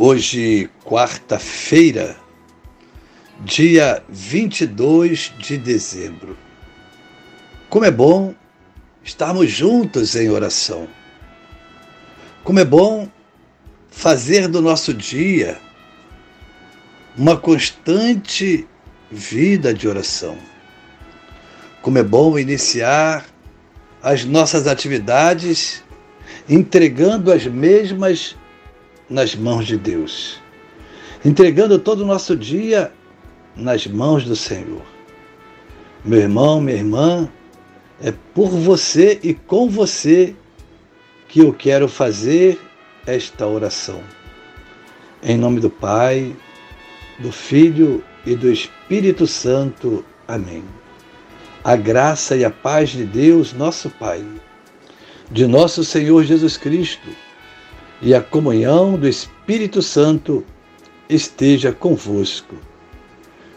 Hoje, quarta-feira, dia 22 de dezembro. Como é bom estarmos juntos em oração. Como é bom fazer do nosso dia uma constante vida de oração. Como é bom iniciar as nossas atividades entregando as mesmas nas mãos de Deus, entregando todo o nosso dia nas mãos do Senhor. Meu irmão, minha irmã, é por você e com você que eu quero fazer esta oração. Em nome do Pai, do Filho e do Espírito Santo. Amém. A graça e a paz de Deus, nosso Pai, de nosso Senhor Jesus Cristo e a comunhão do Espírito Santo esteja convosco.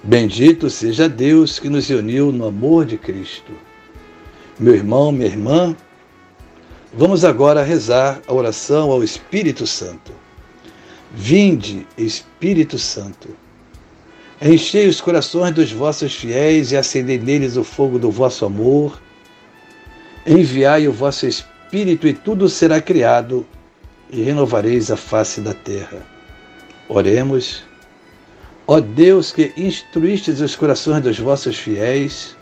Bendito seja Deus que nos uniu no amor de Cristo. Meu irmão, minha irmã, vamos agora rezar a oração ao Espírito Santo. Vinde, Espírito Santo, enchei os corações dos vossos fiéis e acendei neles o fogo do vosso amor. Enviai o vosso Espírito e tudo será criado e renovareis a face da terra. Oremos. Ó Deus que instruístes os corações dos vossos fiéis,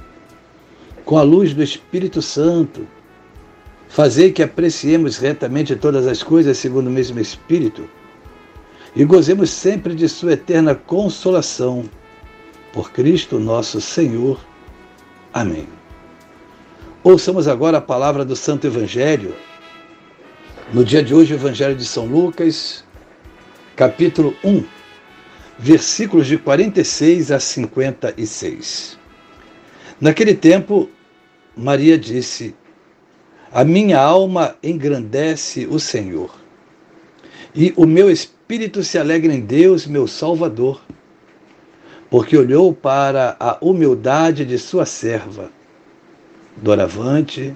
com a luz do Espírito Santo, fazei que apreciemos retamente todas as coisas segundo o mesmo Espírito e gozemos sempre de Sua eterna consolação. Por Cristo nosso Senhor. Amém. Ouçamos agora a palavra do Santo Evangelho no dia de hoje, o Evangelho de São Lucas, capítulo 1, versículos de 46 a 56. Naquele tempo, Maria disse: A minha alma engrandece o Senhor, e o meu espírito se alegra em Deus, meu Salvador, porque olhou para a humildade de sua serva. Doravante,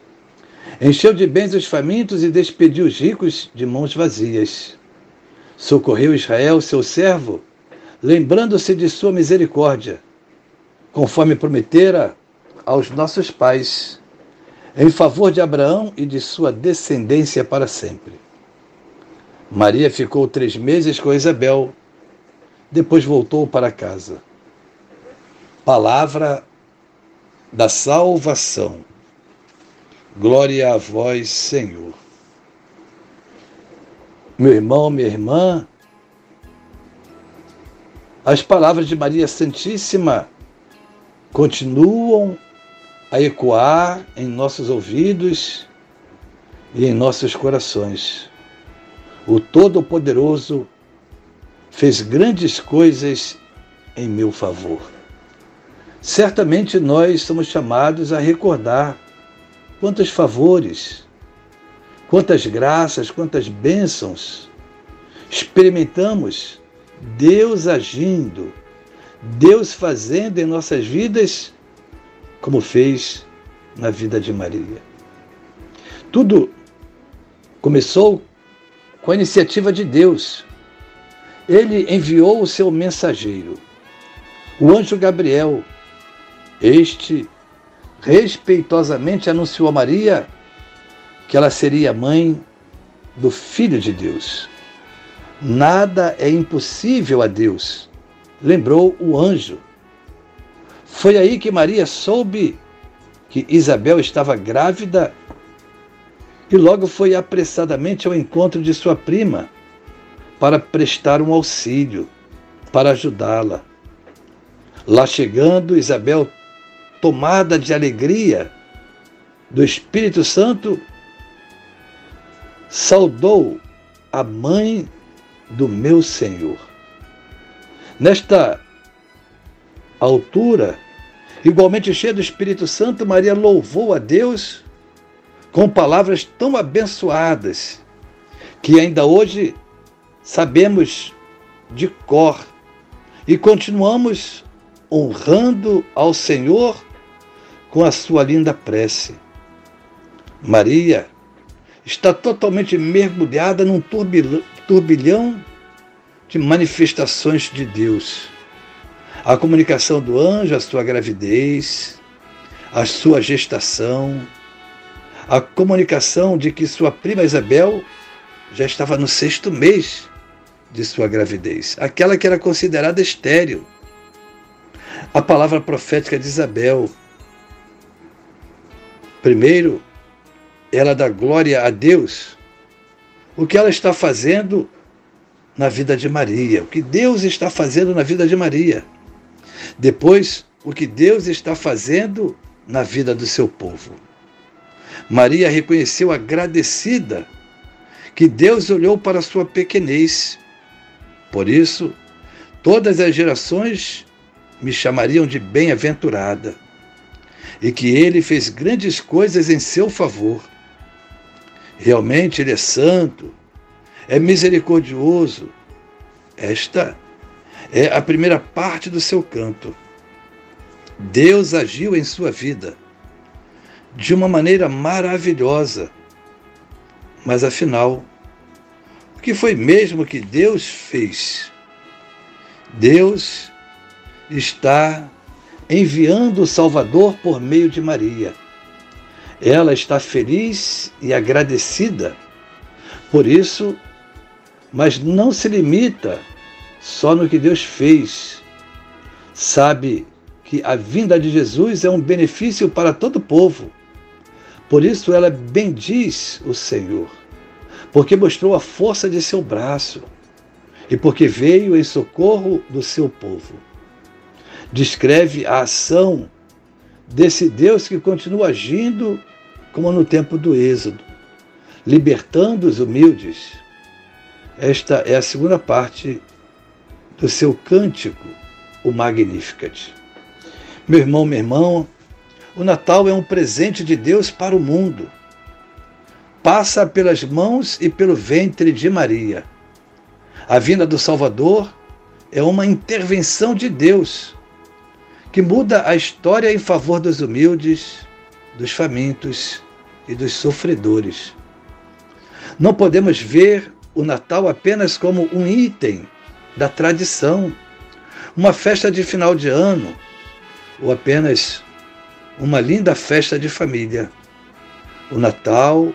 Encheu de bens os famintos e despediu os ricos de mãos vazias. Socorreu Israel, seu servo, lembrando-se de sua misericórdia, conforme prometera aos nossos pais, em favor de Abraão e de sua descendência para sempre. Maria ficou três meses com Isabel, depois voltou para casa. Palavra da salvação. Glória a vós, Senhor. Meu irmão, minha irmã, as palavras de Maria Santíssima continuam a ecoar em nossos ouvidos e em nossos corações. O Todo-Poderoso fez grandes coisas em meu favor. Certamente nós somos chamados a recordar quantos favores, quantas graças, quantas bênçãos experimentamos Deus agindo, Deus fazendo em nossas vidas, como fez na vida de Maria. Tudo começou com a iniciativa de Deus. Ele enviou o seu mensageiro, o anjo Gabriel. Este respeitosamente anunciou a Maria que ela seria mãe do Filho de Deus. Nada é impossível a Deus. lembrou o anjo. Foi aí que Maria soube que Isabel estava grávida e logo foi apressadamente ao encontro de sua prima para prestar um auxílio, para ajudá-la. Lá chegando, Isabel, tomada de alegria do Espírito Santo, saudou a mãe do meu Senhor. Nesta altura, igualmente cheia do Espírito Santo, Maria louvou a Deus com palavras tão abençoadas que ainda hoje sabemos de cor e continuamos honrando ao Senhor com a sua linda prece. Maria está totalmente mergulhada num turbilhão de manifestações de Deus. A comunicação do anjo, a sua gravidez, a sua gestação, a comunicação de que sua prima Isabel já estava no sexto mês de sua gravidez, aquela que era considerada estéril. A palavra profética de Isabel. Primeiro, ela dá glória a Deus, o que ela está fazendo na vida de Maria, o que Deus está fazendo na vida de Maria. Depois, o que Deus está fazendo na vida do seu povo. Maria reconheceu agradecida que Deus olhou para sua pequenez. Por isso, todas as gerações me chamariam de bem-aventurada, e que ele fez grandes coisas em seu favor. Realmente ele é santo, é misericordioso. Esta é a primeira parte do seu canto. Deus agiu em sua vida de uma maneira maravilhosa. Mas afinal, o que foi mesmo que Deus fez? Deus está enviando o Salvador por meio de Maria. Ela está feliz e agradecida. Por isso, mas não se limita só no que Deus fez. Sabe que a vinda de Jesus é um benefício para todo o povo. Por isso ela bendiz o Senhor, porque mostrou a força de seu braço e porque veio em socorro do seu povo. Descreve a ação desse Deus que continua agindo como no tempo do Êxodo, libertando os humildes. Esta é a segunda parte do seu cântico, o Magnificat. Meu irmão, meu irmão, o Natal é um presente de Deus para o mundo. Passa pelas mãos e pelo ventre de Maria. A vinda do Salvador é uma intervenção de Deus que muda a história em favor dos humildes, dos famintos e dos sofredores. Não podemos ver o Natal apenas como um item da tradição, uma festa de final de ano, ou apenas uma linda festa de família. O Natal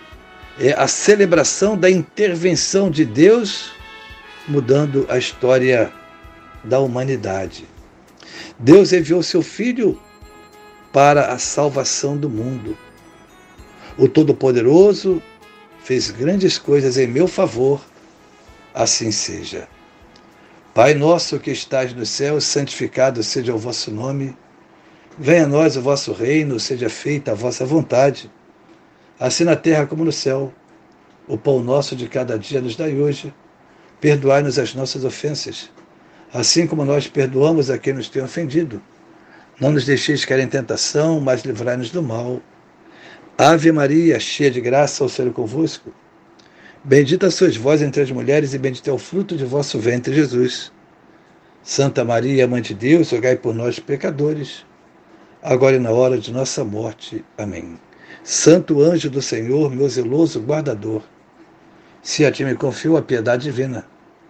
é a celebração da intervenção de Deus mudando a história da humanidade. Deus enviou seu Filho para a salvação do mundo. O Todo-Poderoso fez grandes coisas em meu favor, assim seja. Pai nosso que estás no céu, santificado seja o vosso nome. Venha a nós o vosso reino, seja feita a vossa vontade, assim na terra como no céu. O pão nosso de cada dia nos dai hoje. Perdoai-nos as nossas ofensas, assim como nós perdoamos a quem nos tem ofendido. Não nos deixeis cair em tentação, mas livrai-nos do mal. Ave Maria, cheia de graça, o Senhor é convosco. Bendita sois vós entre as mulheres, e bendito é o fruto de vosso ventre, Jesus. Santa Maria, Mãe de Deus, rogai por nós, pecadores agora e na hora de nossa morte. Amém. Santo anjo do Senhor, meu zeloso guardador, se a ti me confio a piedade divina,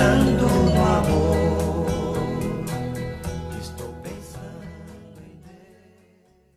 Pensando em